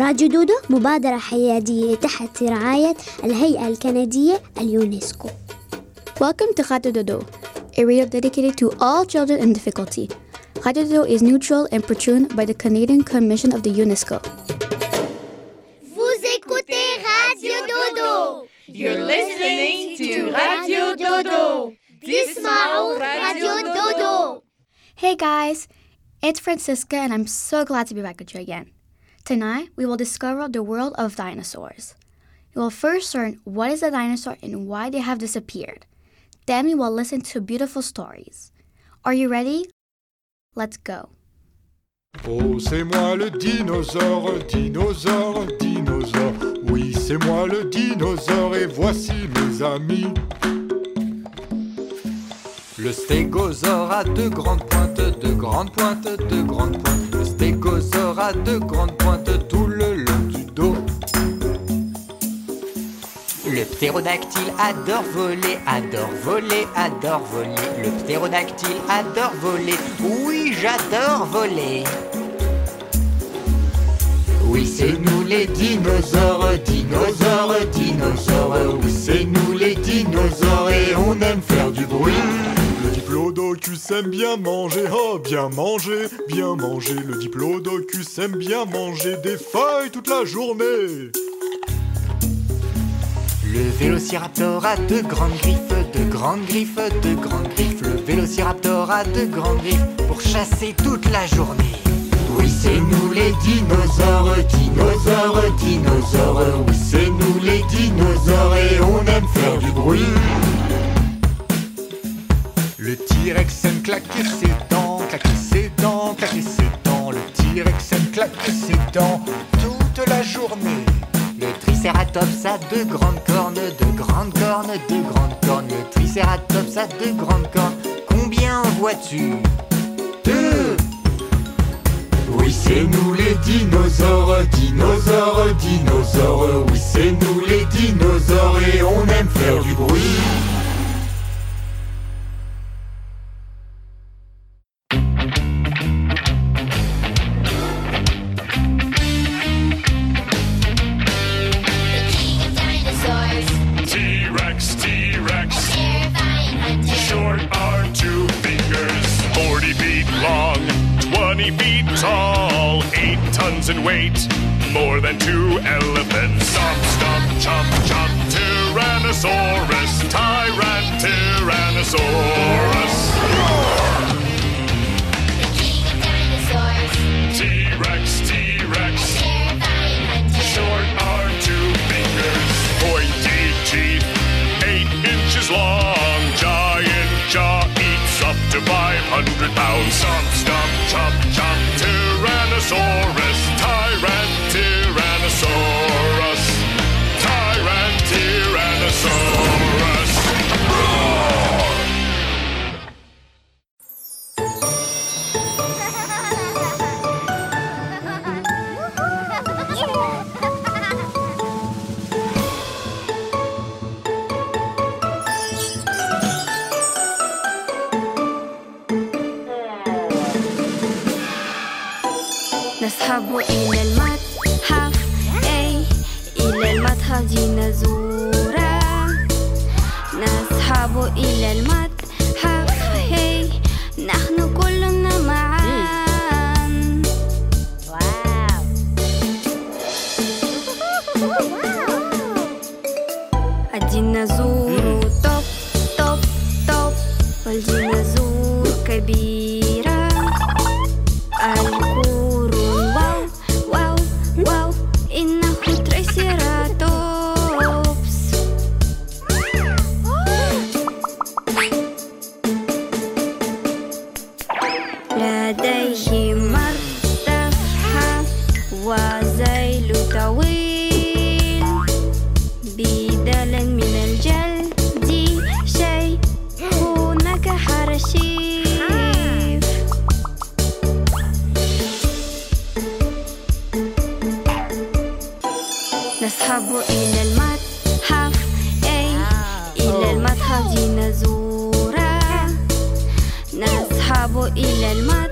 راديو دودو مبادرة حيادية تحت رعاية الهيئة الكندية اليونسكو Welcome to Radio Dodo, a radio dedicated to all children in difficulty. Radio Dodo is neutral and patroned by the Canadian Commission of the UNESCO. Vous écoutez Radio Dodo. You're listening to Radio Dodo. Dismao Radio Dodo. Hey guys, it's Francisca and I'm so glad to be back with you again. Tonight, we will discover the world of dinosaurs. We will first learn what is a dinosaur and why they have disappeared. Then we will listen to beautiful stories. Are you ready? Let's go. Oh, c'est moi le dinosaure, dinosaure, dinosaure. Oui, c'est moi le dinosaure et voici mes amis. Le stégosaure a deux grandes pointes, deux grandes pointes, deux grandes pointes. Le stégosaure a deux grandes pointes tout le long du dos. Le ptérodactyle adore voler, adore voler, adore voler. Le ptérodactyle adore voler. Oui, j'adore voler. Oui, c'est nous les dinosaures, dinosaures, dinosaures. Oui, c'est nous les dinosaures et on aime faire du bruit. Diplodocus aime bien manger, oh bien manger, bien manger. Le diplodocus aime bien manger des feuilles toute la journée. Le vélociraptor a de grandes griffes, de grandes griffes, de grandes griffes. Le vélociraptor a de grandes griffes pour chasser toute la journée. Oui, c'est nous les dinosaures, dinosaures, dinosaures. Oui, c'est nous les dinosaures et on aime faire du bruit. Le T-Rex aime claquer ses dents, claquer ses dents, claquer ses dents. Le T-Rex aime claquer ses dents toute la journée. Le tricératops a de grandes cornes, de grandes cornes, de grandes cornes. Le tricératops a de grandes cornes. Combien en vois-tu? Deux Oui, c'est nous les dinosaures, dinosaures, dinosaures. Oui, c'est nous les dinosaures et on aime faire du bruit. Weight, more than two elephants. Stomp, stomp, chomp, chomp. Tyrannosaurus, Tyran, Tyrannosaurus. نذهب إلى المتحف. أي؟ إلى المتحف لنزوره. نذهب إلى المتحف.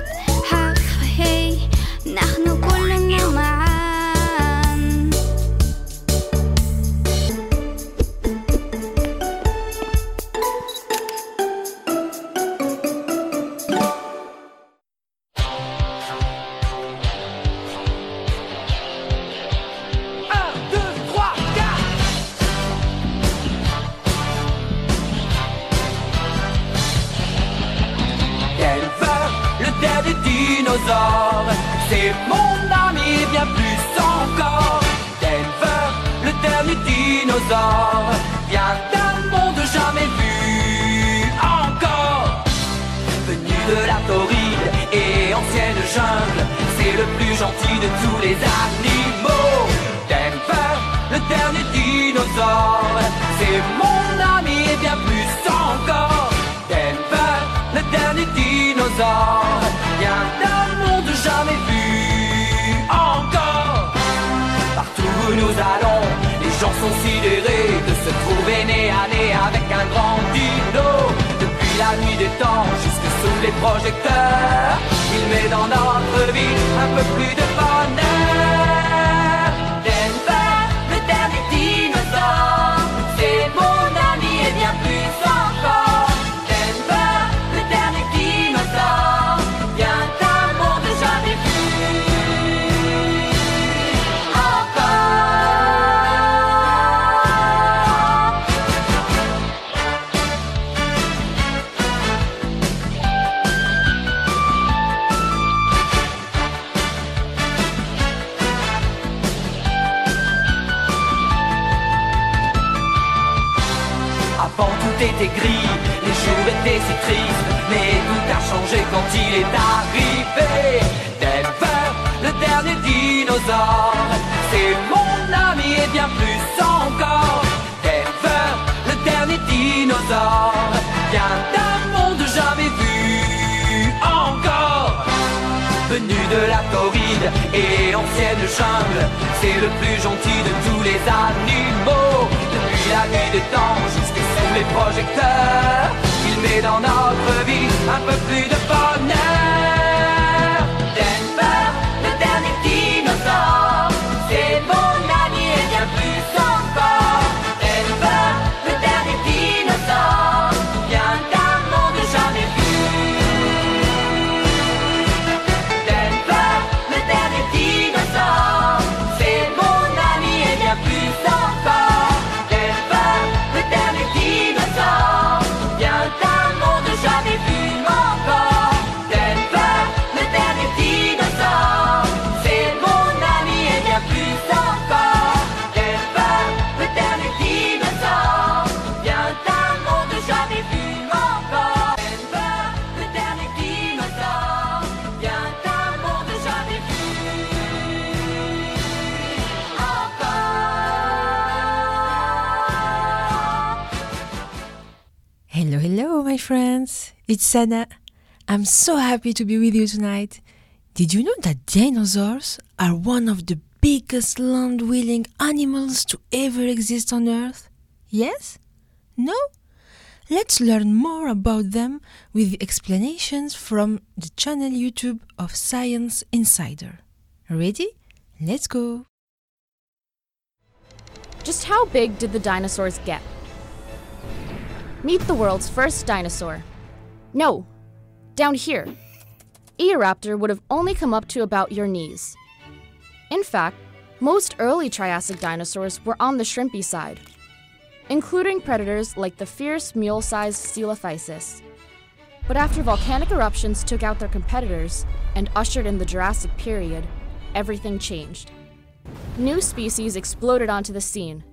Et ancienne jungle, c'est le plus gentil de tous les animaux. Depuis la nuit des temps jusque sous les projecteurs, il met dans notre vie un peu plus de bonheur. Friends. It's Sana. I'm so happy to be with you tonight. Did you know that dinosaurs are one of the biggest land dwelling animals to ever exist on Earth? Yes? No? Let's learn more about them with explanations from the channel YouTube of Science Insider. Ready? Let's go! Just how big did the dinosaurs get? Meet the world's first dinosaur. No, down here. Eoraptor would have only come up to about your knees. In fact, most early Triassic dinosaurs were on the shrimpy side, including predators like the fierce mule sized Coelophysis. But after volcanic eruptions took out their competitors and ushered in the Jurassic period, everything changed. New species exploded onto the scene,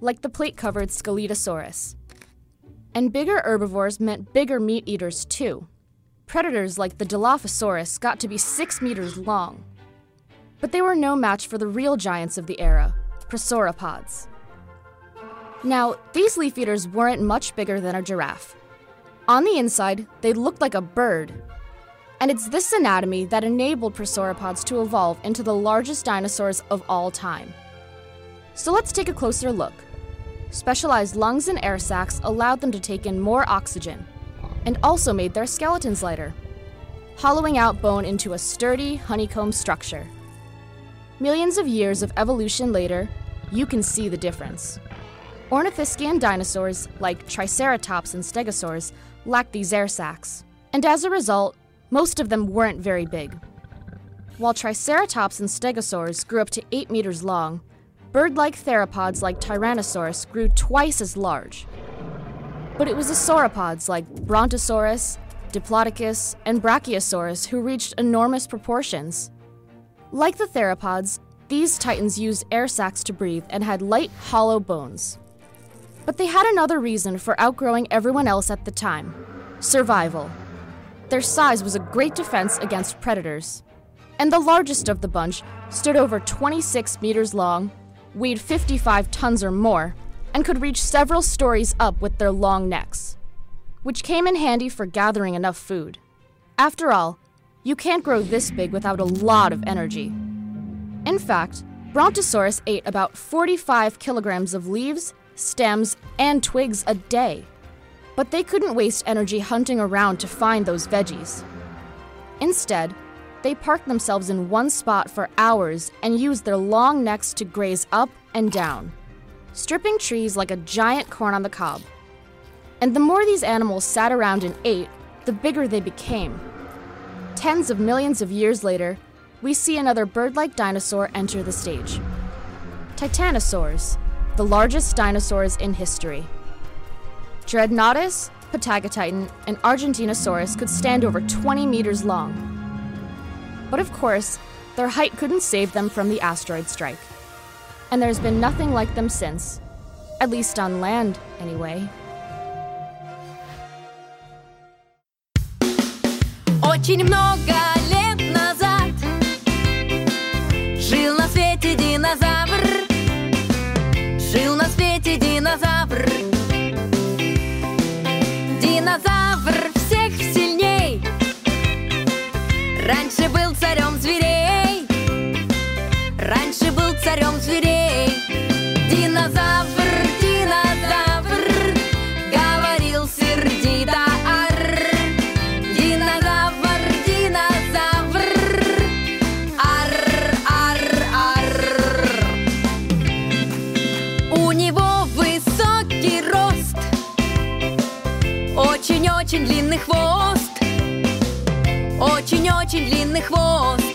like the plate covered Scelidosaurus. And bigger herbivores meant bigger meat eaters, too. Predators like the Dilophosaurus got to be six meters long. But they were no match for the real giants of the era, prosauropods. Now, these leaf eaters weren't much bigger than a giraffe. On the inside, they looked like a bird. And it's this anatomy that enabled prosauropods to evolve into the largest dinosaurs of all time. So let's take a closer look. Specialized lungs and air sacs allowed them to take in more oxygen and also made their skeletons lighter, hollowing out bone into a sturdy honeycomb structure. Millions of years of evolution later, you can see the difference. Ornithischian dinosaurs, like Triceratops and Stegosaurs, lacked these air sacs, and as a result, most of them weren't very big. While Triceratops and Stegosaurs grew up to 8 meters long, bird like theropods like Tyrannosaurus grew twice as large. But it was the sauropods like Brontosaurus, Diplodocus, and Brachiosaurus who reached enormous proportions. Like the theropods, these titans used air sacs to breathe and had light, hollow bones. But they had another reason for outgrowing everyone else at the time survival. Their size was a great defense against predators. And the largest of the bunch stood over 26 meters long, weighed 55 tons or more, and could reach several stories up with their long necks, which came in handy for gathering enough food. After all, you can't grow this big without a lot of energy. In fact, Brontosaurus ate about 45 kilograms of leaves, stems, and twigs a day. But they couldn't waste energy hunting around to find those veggies. Instead, they parked themselves in one spot for hours and used their long necks to graze up and down, stripping trees like a giant corn on the cob. And the more these animals sat around and ate, the bigger they became. Tens of millions of years later, we see another bird like dinosaur enter the stage Titanosaurs, the largest dinosaurs in history. Dreadnoughtus, Patagotitan, and Argentinosaurus could stand over 20 meters long. But of course, their height couldn't save them from the asteroid strike. And there's been nothing like them since. At least on land, anyway. Очень много лет назад Жил на свете динозавр Жил на свете динозавр Динозавр Раньше был царем зверей. Раньше был царем зверей Очень-очень длинный хвост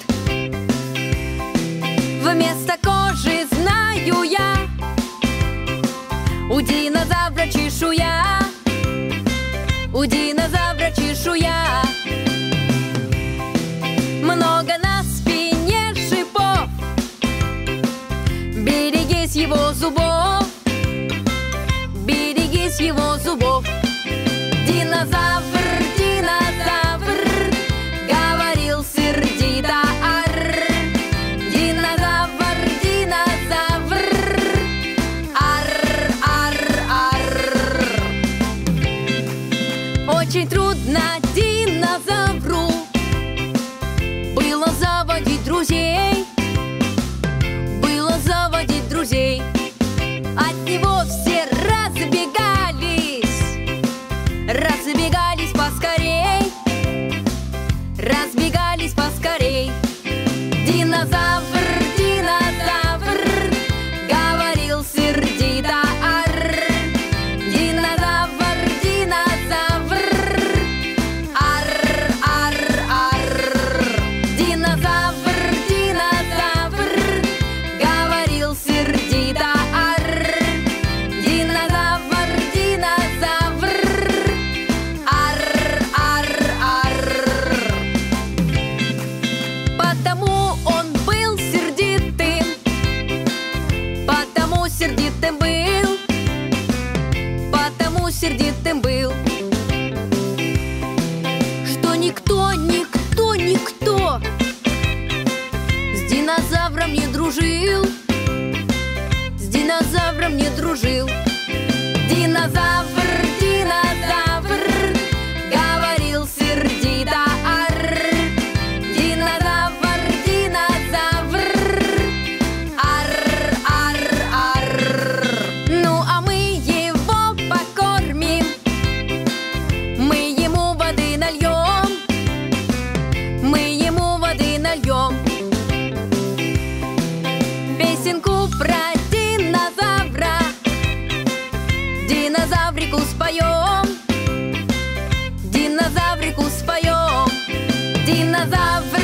love.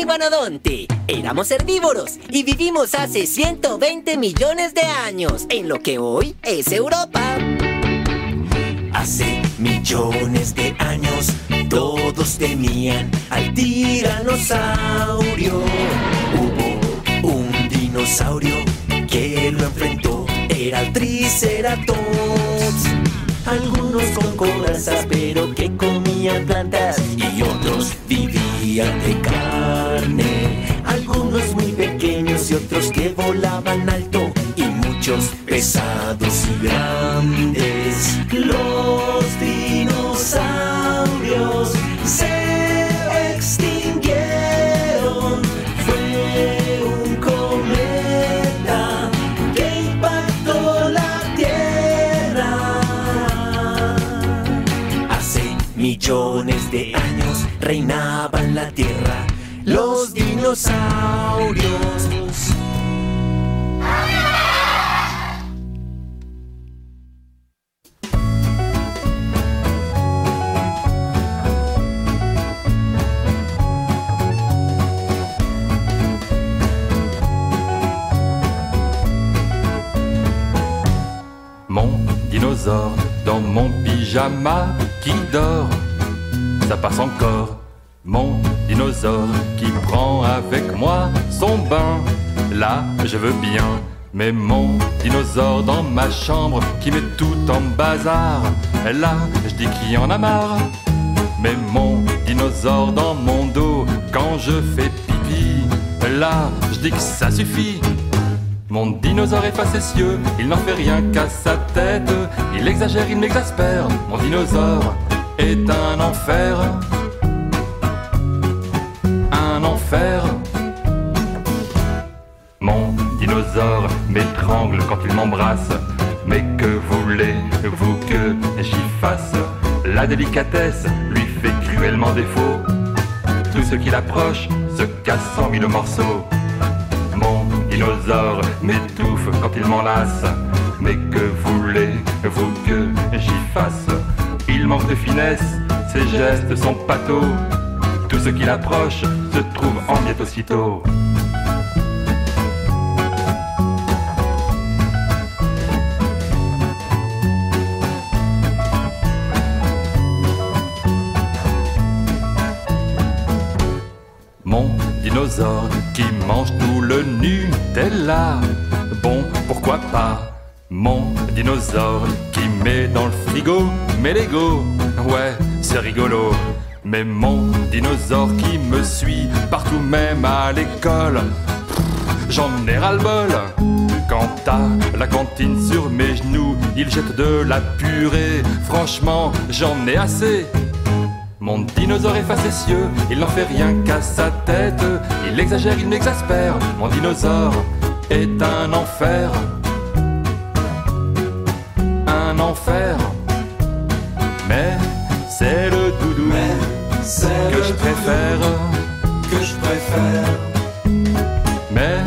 Iguanodonte. Éramos herbívoros y vivimos hace 120 millones de años en lo que hoy es Europa. Hace millones de años todos temían al tiranosaurio. Hubo un dinosaurio que lo enfrentó, era el Triceratops. Algunos con corazas pero que comían plantas y otros vivían de carne. pensamentos pesados. Pyjama qui dort, ça passe encore. Mon dinosaure qui prend avec moi son bain, là je veux bien. Mais mon dinosaure dans ma chambre qui met tout en bazar, là je dis qu'il en a marre. Mais mon dinosaure dans mon dos quand je fais pipi, là je dis que ça suffit. Mon dinosaure est facétieux, il n'en fait rien qu'à sa tête. Il exagère, il m'exaspère. Mon dinosaure est un enfer. Un enfer. Mon dinosaure m'étrangle quand il m'embrasse. Mais que voulez-vous que j'y fasse? La délicatesse lui fait cruellement défaut. Tout ce qui l'approche se casse en mille morceaux. Dinosaure m'étouffe quand il m'enlace. Mais que voulez-vous que j'y fasse? Il manque de finesse, ses gestes sont pâteaux. Tout ce qui l'approche se trouve en miettes aussitôt. Qui mange tout le Nutella. Bon, pourquoi pas? Mon dinosaure qui met dans le frigo mes Lego. Ouais, c'est rigolo. Mais mon dinosaure qui me suit partout, même à l'école. J'en ai ras-le-bol. Quant à la cantine sur mes genoux, il jette de la purée. Franchement, j'en ai assez. Mon dinosaure est facétieux, il n'en fait rien qu'à sa tête. Il exagère, il m'exaspère. Mon dinosaure est un enfer. Un enfer. Mais c'est le doudou que je préfère. Que je préfère. Mais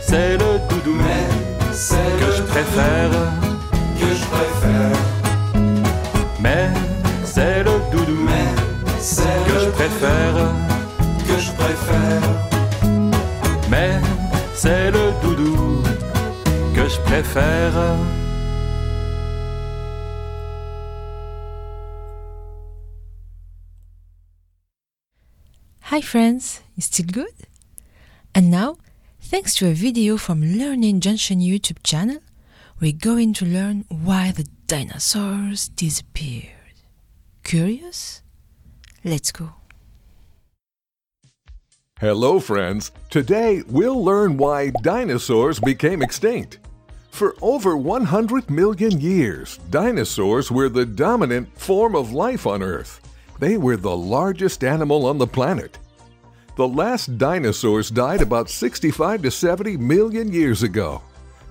c'est le doudou que je préfère. Préfère. Hi friends, you still good? And now, thanks to a video from Learning Junction YouTube channel, we're going to learn why the dinosaurs disappeared. Curious? Let's go. Hello, friends. Today we'll learn why dinosaurs became extinct. For over 100 million years, dinosaurs were the dominant form of life on Earth. They were the largest animal on the planet. The last dinosaurs died about 65 to 70 million years ago.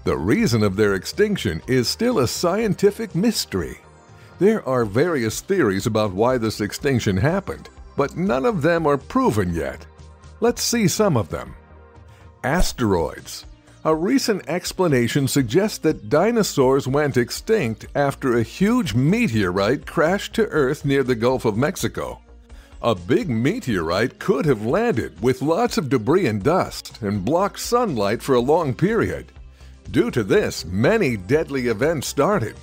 The reason of their extinction is still a scientific mystery. There are various theories about why this extinction happened, but none of them are proven yet. Let's see some of them. Asteroids. A recent explanation suggests that dinosaurs went extinct after a huge meteorite crashed to Earth near the Gulf of Mexico. A big meteorite could have landed with lots of debris and dust and blocked sunlight for a long period. Due to this, many deadly events started.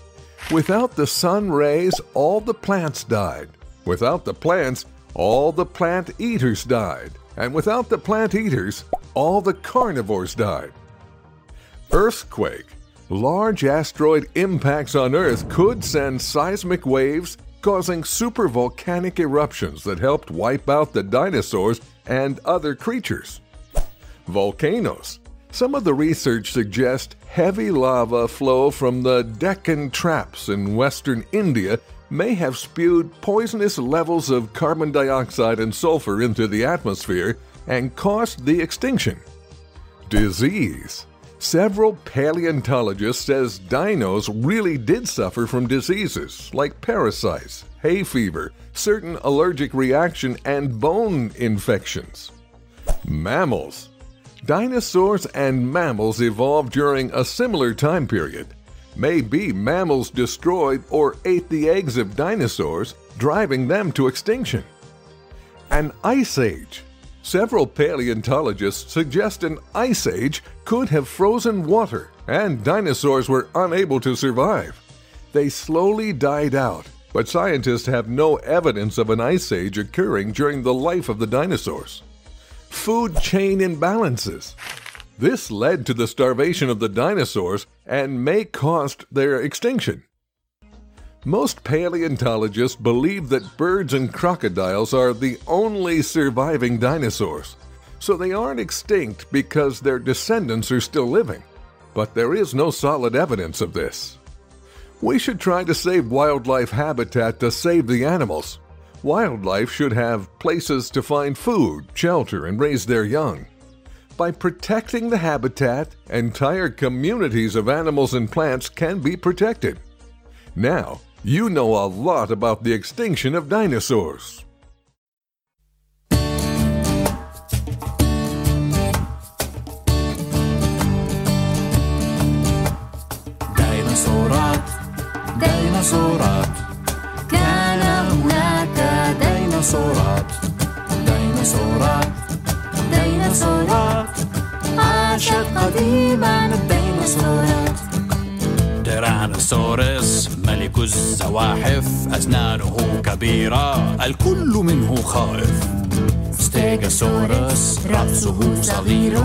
Without the sun rays, all the plants died. Without the plants, all the plant eaters died. And without the plant eaters, all the carnivores died. Earthquake. Large asteroid impacts on Earth could send seismic waves, causing supervolcanic eruptions that helped wipe out the dinosaurs and other creatures. Volcanoes. Some of the research suggests heavy lava flow from the Deccan Traps in western India may have spewed poisonous levels of carbon dioxide and sulfur into the atmosphere and caused the extinction. Disease. Several paleontologists says dinos really did suffer from diseases like parasites, hay fever, certain allergic reaction and bone infections. Mammals. Dinosaurs and mammals evolved during a similar time period. Maybe mammals destroyed or ate the eggs of dinosaurs, driving them to extinction. An ice age. Several paleontologists suggest an ice age could have frozen water and dinosaurs were unable to survive. They slowly died out, but scientists have no evidence of an ice age occurring during the life of the dinosaurs. Food chain imbalances. This led to the starvation of the dinosaurs and may cost their extinction. Most paleontologists believe that birds and crocodiles are the only surviving dinosaurs, so they aren't extinct because their descendants are still living. But there is no solid evidence of this. We should try to save wildlife habitat to save the animals. Wildlife should have places to find food, shelter, and raise their young. By protecting the habitat, entire communities of animals and plants can be protected. Now, you know a lot about the extinction of dinosaurs. ديناصورات ديناصورات كان هناك ديناصورات ديناصورات ديناصورات عاشت قديما الديناصورات تيرانوسورس ملك الزواحف أسنانه كبيرة الكل منه خائف. ستيجاسورس رأسه صغير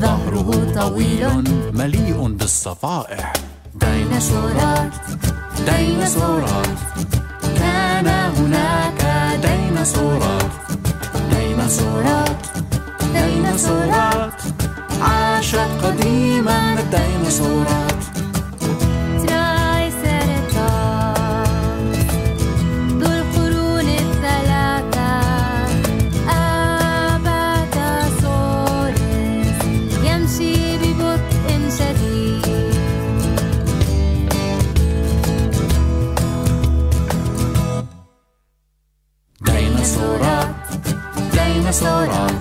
ظهره طويل مليء بالصفائح. ديناصورات ديناصورات. كان هناك ديناصورات. ديناصورات ديناصورات. عاشت قديما الديناصورات. ديناصورات.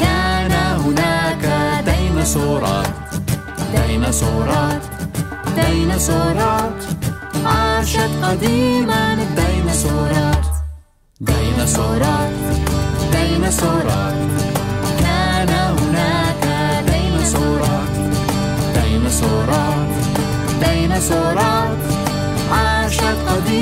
كان هناك ديناصورات. ديناصورات. ديناصورات. عاشت قديما الديناصورات. ديناصورات. ديناصورات. كان هناك ديناصورات. ديناصورات. ديناصورات. عاشت قديما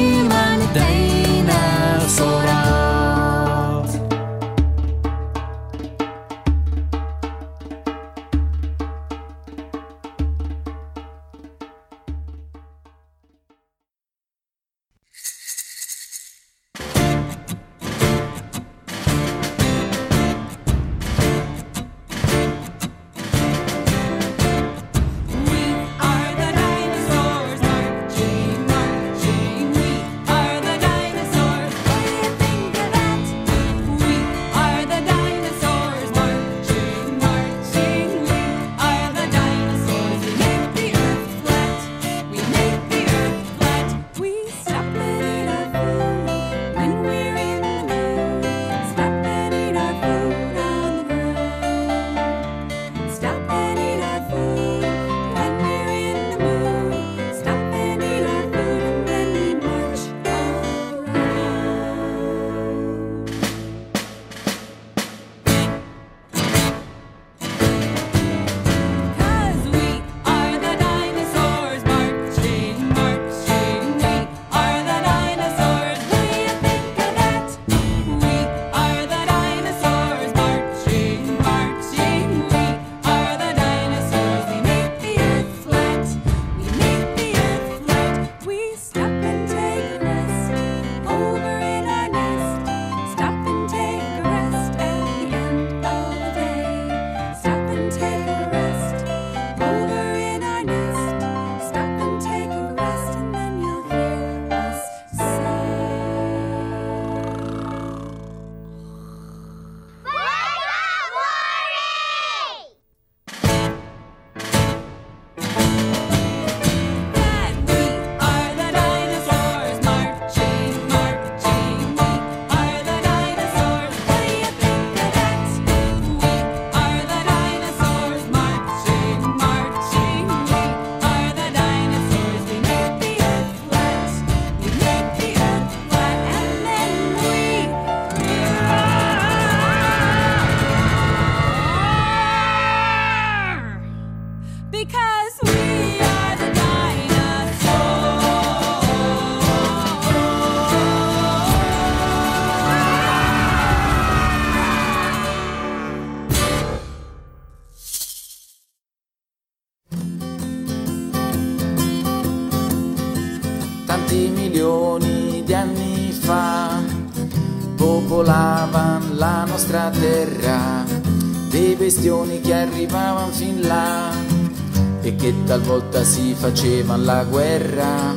si facevano la guerra.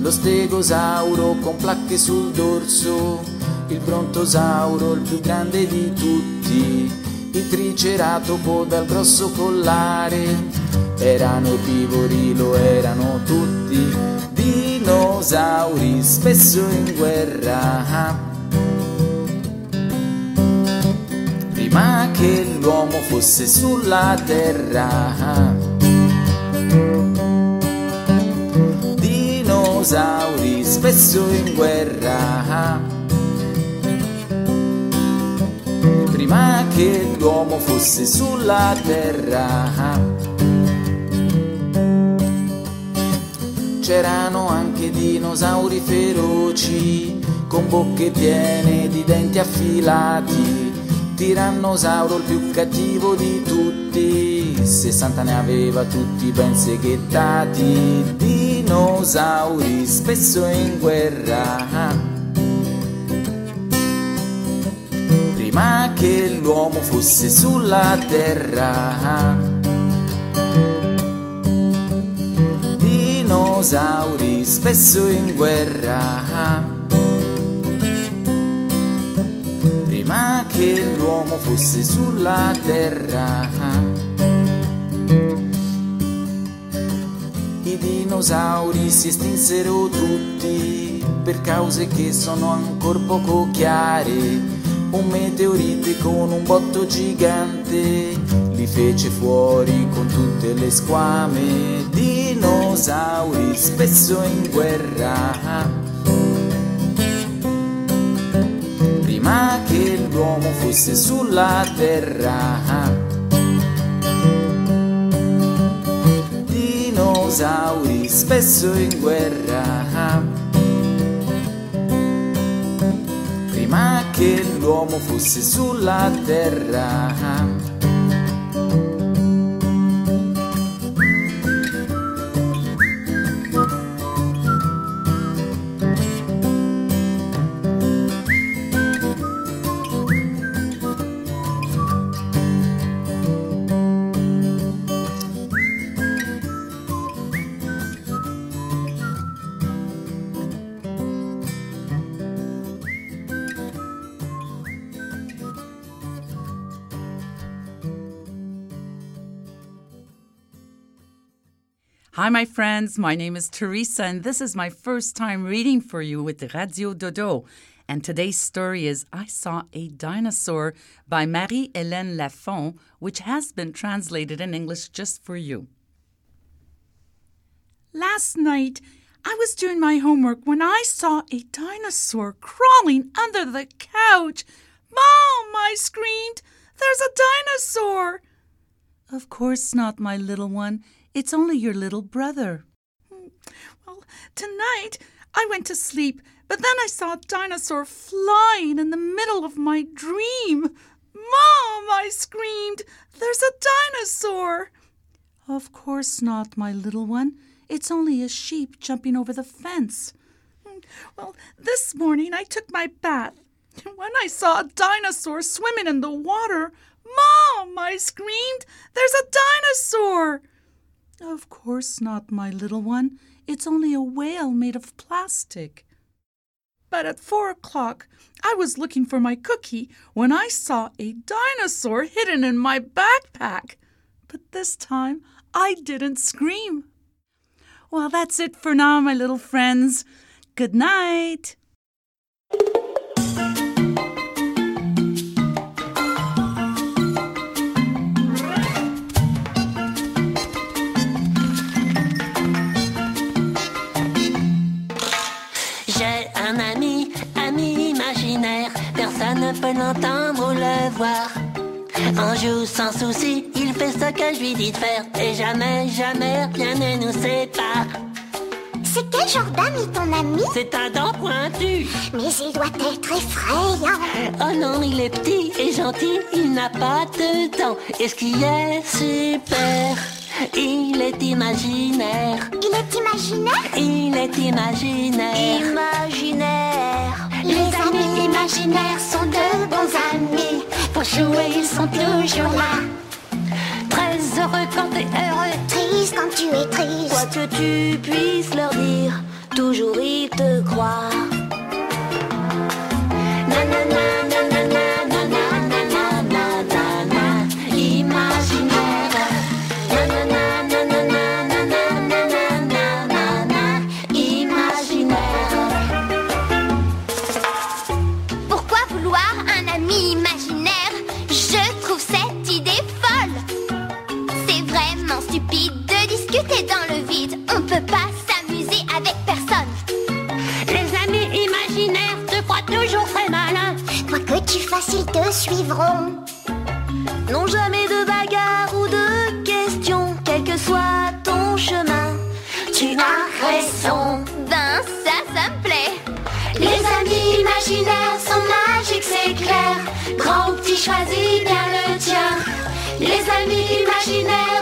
Lo stegosauro con placche sul dorso, il brontosauro il più grande di tutti, il triceratopo dal grosso collare. Erano erbivori, lo erano tutti, dinosauri spesso in guerra. Prima che l'uomo fosse sulla terra. Dinosauri spesso in guerra. Prima che l'uomo fosse sulla terra. C'erano anche dinosauri feroci, con bocche piene di denti affilati. Tirannosauro il più cattivo di tutti, 60 ne aveva tutti ben seghettati. Dinosauri spesso in guerra. Prima che l'uomo fosse sulla terra. dinosauri spesso in guerra. Prima che l'uomo fosse sulla terra. Dinosauri si estinsero tutti per cause che sono ancora poco chiare. Un meteorite con un botto gigante li fece fuori con tutte le squame. Dinosauri spesso in guerra. Prima che l'uomo fosse sulla terra. Dinosauri spesso in guerra. Prima che l'uomo fosse sulla terra. Hi, my friends. My name is Teresa, and this is my first time reading for you with Radio Dodo. And today's story is I Saw a Dinosaur by Marie Hélène Lafont, which has been translated in English just for you. Last night, I was doing my homework when I saw a dinosaur crawling under the couch. Mom, I screamed, there's a dinosaur! Of course not, my little one. It's only your little brother. Hmm. Well, tonight I went to sleep, but then I saw a dinosaur flying in the middle of my dream. Mom, I screamed, there's a dinosaur! Of course not, my little one. It's only a sheep jumping over the fence. Hmm. Well, this morning I took my bath. And when I saw a dinosaur swimming in the water, Mom, I screamed, there's a dinosaur! Of course not, my little one. It's only a whale made of plastic. But at four o'clock, I was looking for my cookie when I saw a dinosaur hidden in my backpack. But this time, I didn't scream. Well, that's it for now, my little friends. Good night. Sans souci, il fait ce que je lui dis de faire, et jamais, jamais rien ne nous sépare. C'est quel genre d'ami ton ami C'est un dent pointu. Mais il doit être effrayant. Oh non, il est petit et gentil, il n'a pas de dents. Et ce qui est super, il est imaginaire. Il est imaginaire Il est imaginaire. Imaginaire. Les amis imaginaires sont de bons amis. Pour jouer, ils sont toujours là. Très heureux quand t'es heureux. Triste quand tu es triste. Quoi que tu puisses leur dire, toujours ils te croient. Non jamais de bagarre ou de questions, quel que soit ton chemin. Tu as raison. Ben ça, ça me plaît. Les amis imaginaires sont magiques, c'est clair. Grand ou petit, choisis bien le tien. Les amis imaginaires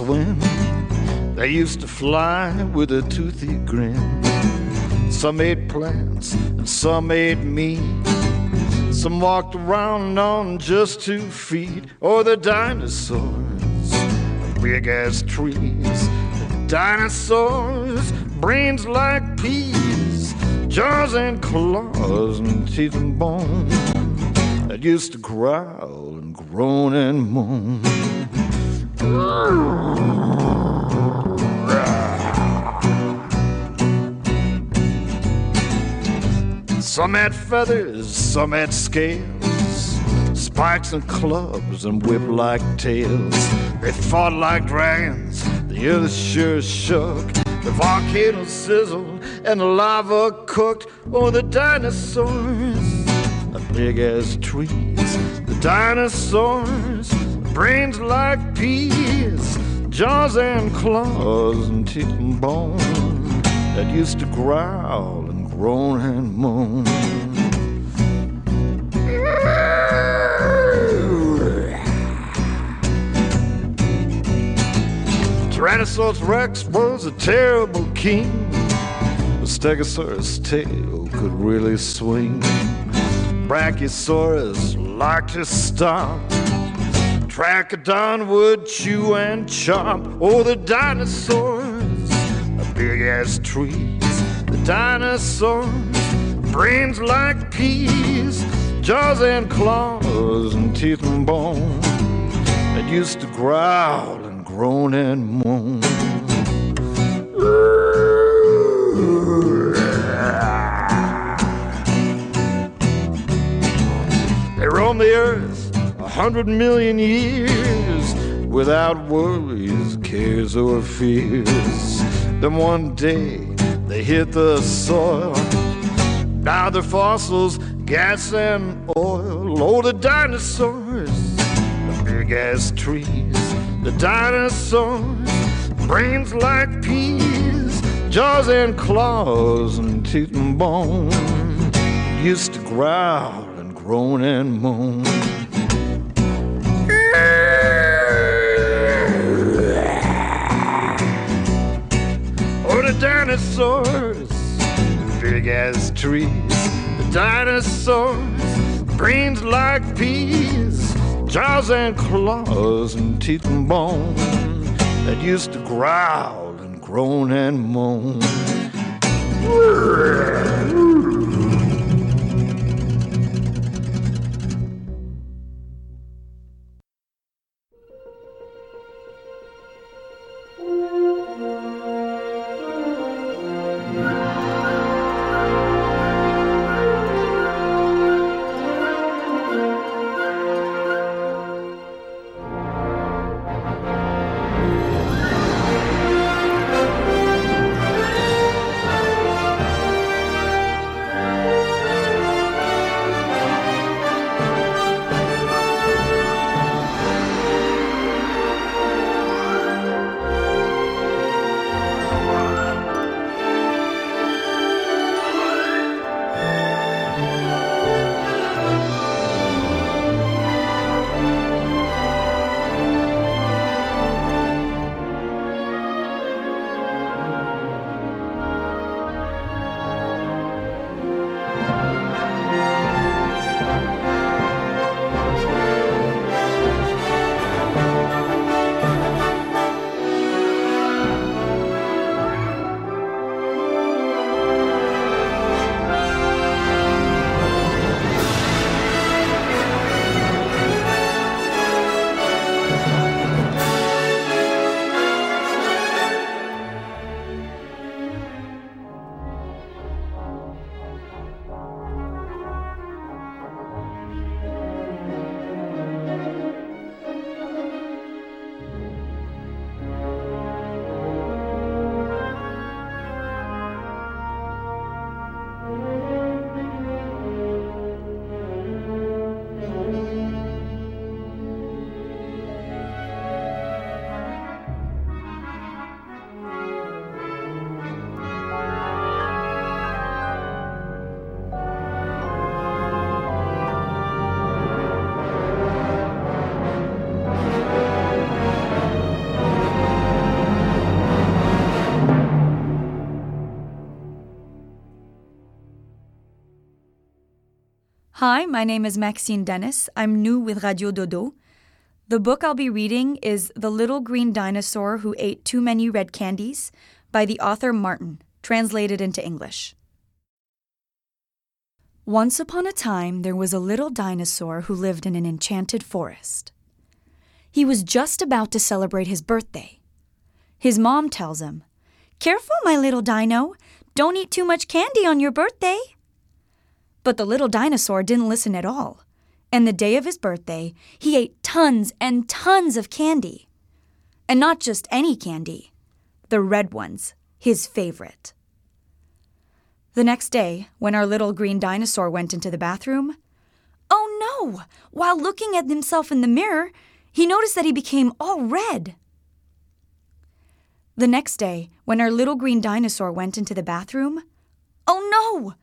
swim, they used to fly with a toothy grin. Some ate plants and some ate meat. Some walked around on just two feet, or the dinosaurs, big as trees. Dinosaurs, brains like peas, jaws and claws and teeth and bone that used to growl and groan and moan. Some had feathers, some had scales, spikes and clubs and whip-like tails. They fought like dragons, the earth sure shook. The volcano sizzled and the lava cooked. Oh, the dinosaurs, the big as trees. The dinosaurs, brains like peas, jaws and claws and teeth and bone that used to growl and groan and moan. Tyrannosaurus Rex was a terrible king. The Stegosaurus tail could really swing. Brachiosaurus liked to stomp. Trachodon would chew and chomp. Oh, the dinosaurs, the big ass trees. The dinosaurs, brains like peas, jaws and claws and teeth and bone that used to growl and groan and moan. They roamed the earth hundred million years without worries, cares, or fears. Then one day they hit the soil. Now they're fossils, gas and oil. Oh, the dinosaurs, the big ass trees. The dinosaurs, brains like peas, jaws and claws and teeth and bone. Used to growl and groan and moan. Dinosaurs, big as trees. The dinosaurs, brains like peas, jaws and claws and teeth and bone that used to growl and groan and moan. Hi, my name is Maxine Dennis. I'm new with Radio Dodo. The book I'll be reading is The Little Green Dinosaur Who Ate Too Many Red Candies by the author Martin, translated into English. Once upon a time, there was a little dinosaur who lived in an enchanted forest. He was just about to celebrate his birthday. His mom tells him, Careful, my little dino. Don't eat too much candy on your birthday. But the little dinosaur didn't listen at all. And the day of his birthday, he ate tons and tons of candy. And not just any candy, the red ones, his favorite. The next day, when our little green dinosaur went into the bathroom, oh no! While looking at himself in the mirror, he noticed that he became all red. The next day, when our little green dinosaur went into the bathroom, oh no!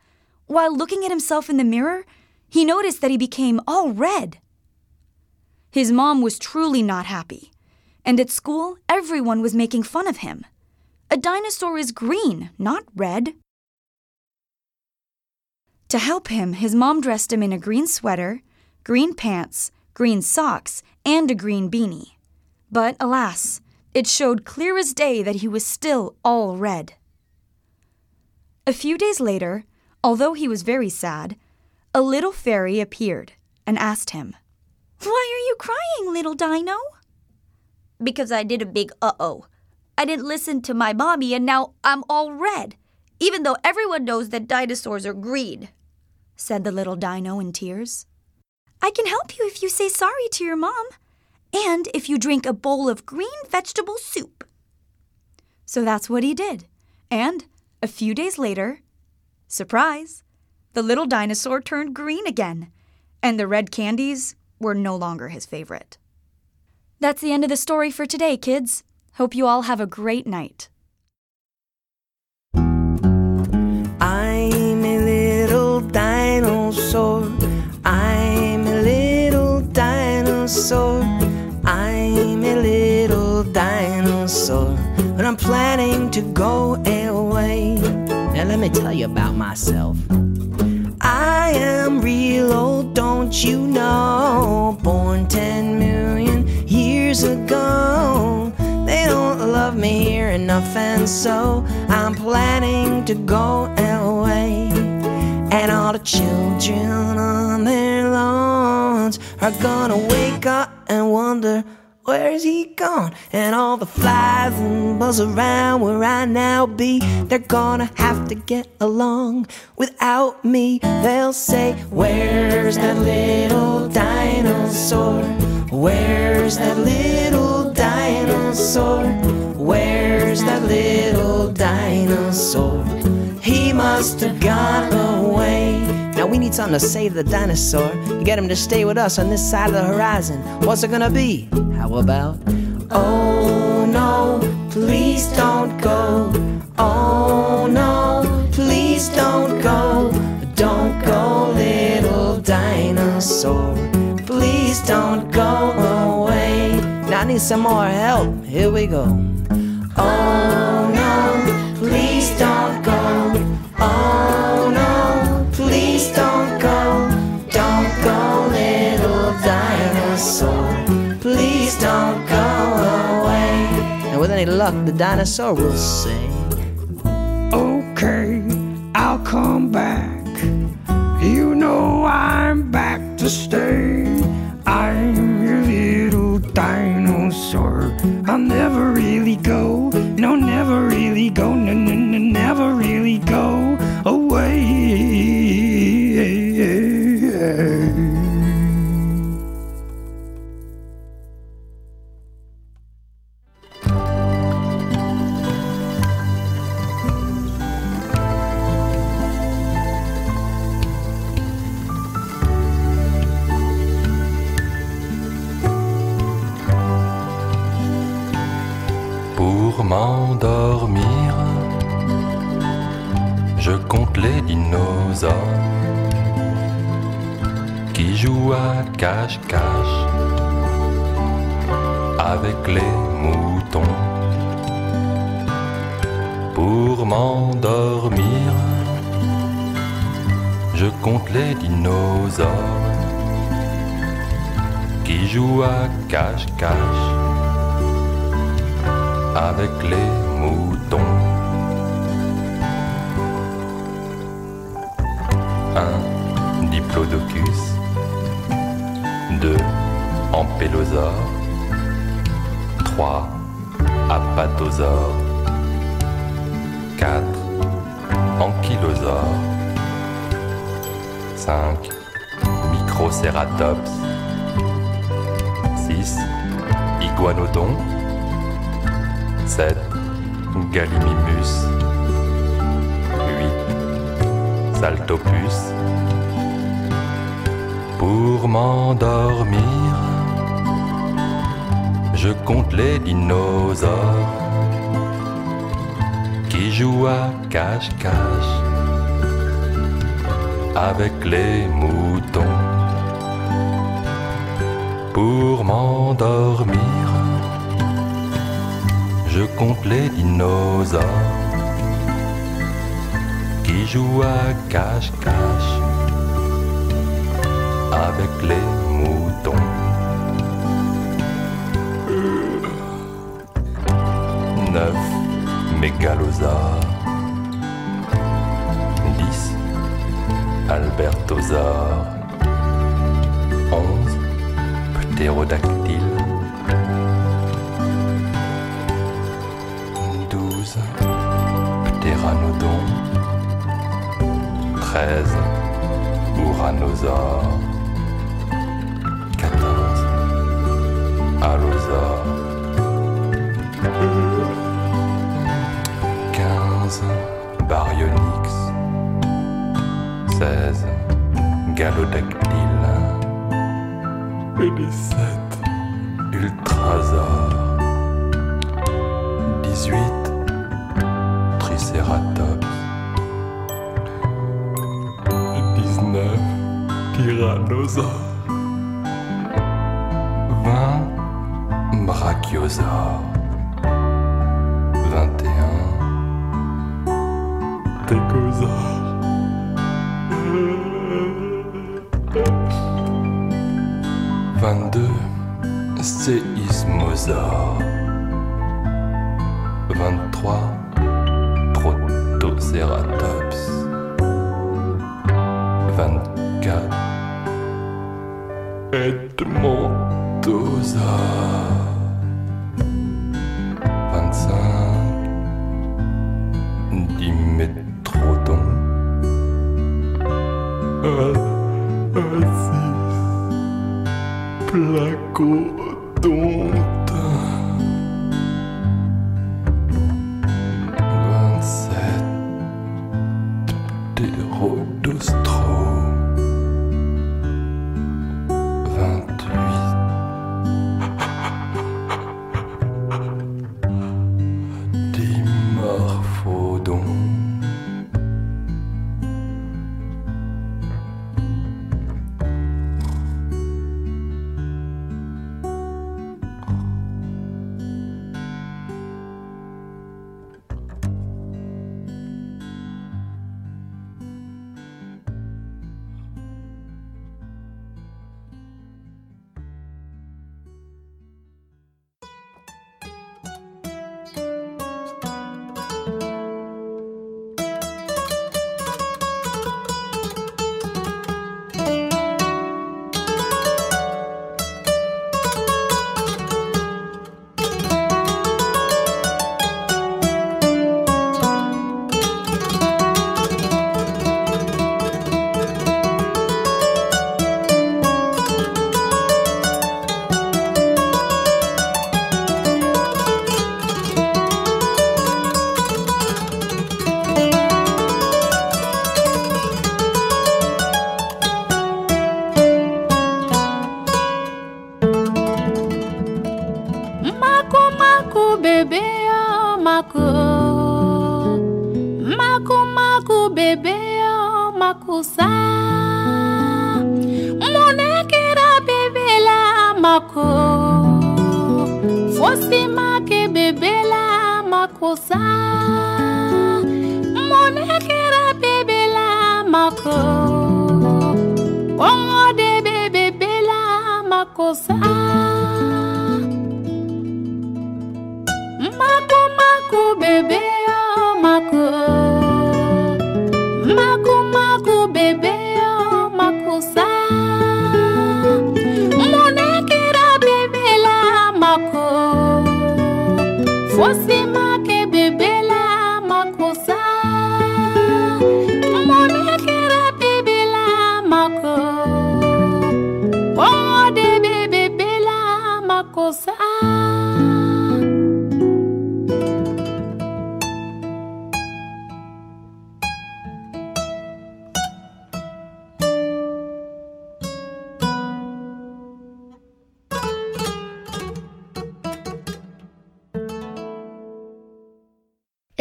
While looking at himself in the mirror, he noticed that he became all red. His mom was truly not happy, and at school, everyone was making fun of him. A dinosaur is green, not red. To help him, his mom dressed him in a green sweater, green pants, green socks, and a green beanie. But alas, it showed clear as day that he was still all red. A few days later, although he was very sad, a little fairy appeared and asked him, Why are you crying, little dino? Because I did a big uh oh. I didn't listen to my mommy and now I'm all red, even though everyone knows that dinosaurs are green, said the little dino in tears. I can help you if you say sorry to your mom, and if you drink a bowl of green vegetable soup. So that's what he did. And a few days later, surprise, the little dinosaur turned green again, and the red candies were no longer his favorite. That's the end of the story for today, kids. Hope you all have a great night. I'm a little dinosaur. I'm a little dinosaur. I'm a little dinosaur. But I'm planning to go away. Let me tell you about myself. I am real old, don't you know? Born 10 million years ago. They don't love me here enough, and so I'm planning to go away. And all the children on their lawns are gonna wake up and wonder, where's he gone? And all the flies and buzz around where I now be, they're gonna have to get along without me. They'll say, Where's that little dinosaur? Where's that little dinosaur? Where's that little dinosaur? He must have gone away. We need something to save the dinosaur. You get him to stay with us on this side of the horizon. What's it gonna be? How about? Oh no, please don't go. Oh no, please don't go. Don't go, little dinosaur. Please don't go away. Now I need some more help. Here we go. Oh no, please don't luck, the dinosaur will say, Okay, I'll come back. You know I'm back to stay. I'm your little dinosaur. I'll never really go. No, never really go. No, no, no, never really go les dinosaures qui jouent à cache-cache avec les moutons. Pour m'endormir, je compte les dinosaures qui jouent à cache-cache avec les moutons. Diplodocus, 2. Ampelosaure, 3. Apatosaure, 4. Ankylosaure, 5. Microcératops, 6. Iguanodon, 7. Gallimimus, 8. Saltopus, pour m'endormir, je compte les dinosaures qui jouent à cache-cache avec les moutons. Pour m'endormir, je compte les dinosaures qui jouent à cache-cache avec les moutons. Neuf mégalosaures, dix albertosaures, onze ptérodactyles. 12 ptéranodons, 13 uranosaures, à Lausanne. 15 Baryonyx, 16 Galodactyle, 17 Ultrazor, 18 Triceratops, 19 Tyrannosaure. 哥。bébé en mako. Mako mako bébé en mako sa Monekera bébé la mako. Fosi make bébé la mako sa Monekera bébé la mako. Ongo de bébé la mako sa baby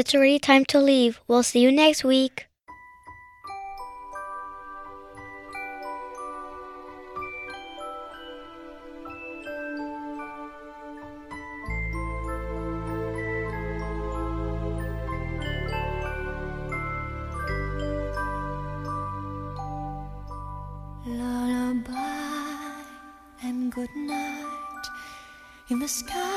It's already time to leave. We'll see you next week. Lullaby and good night. In the sky,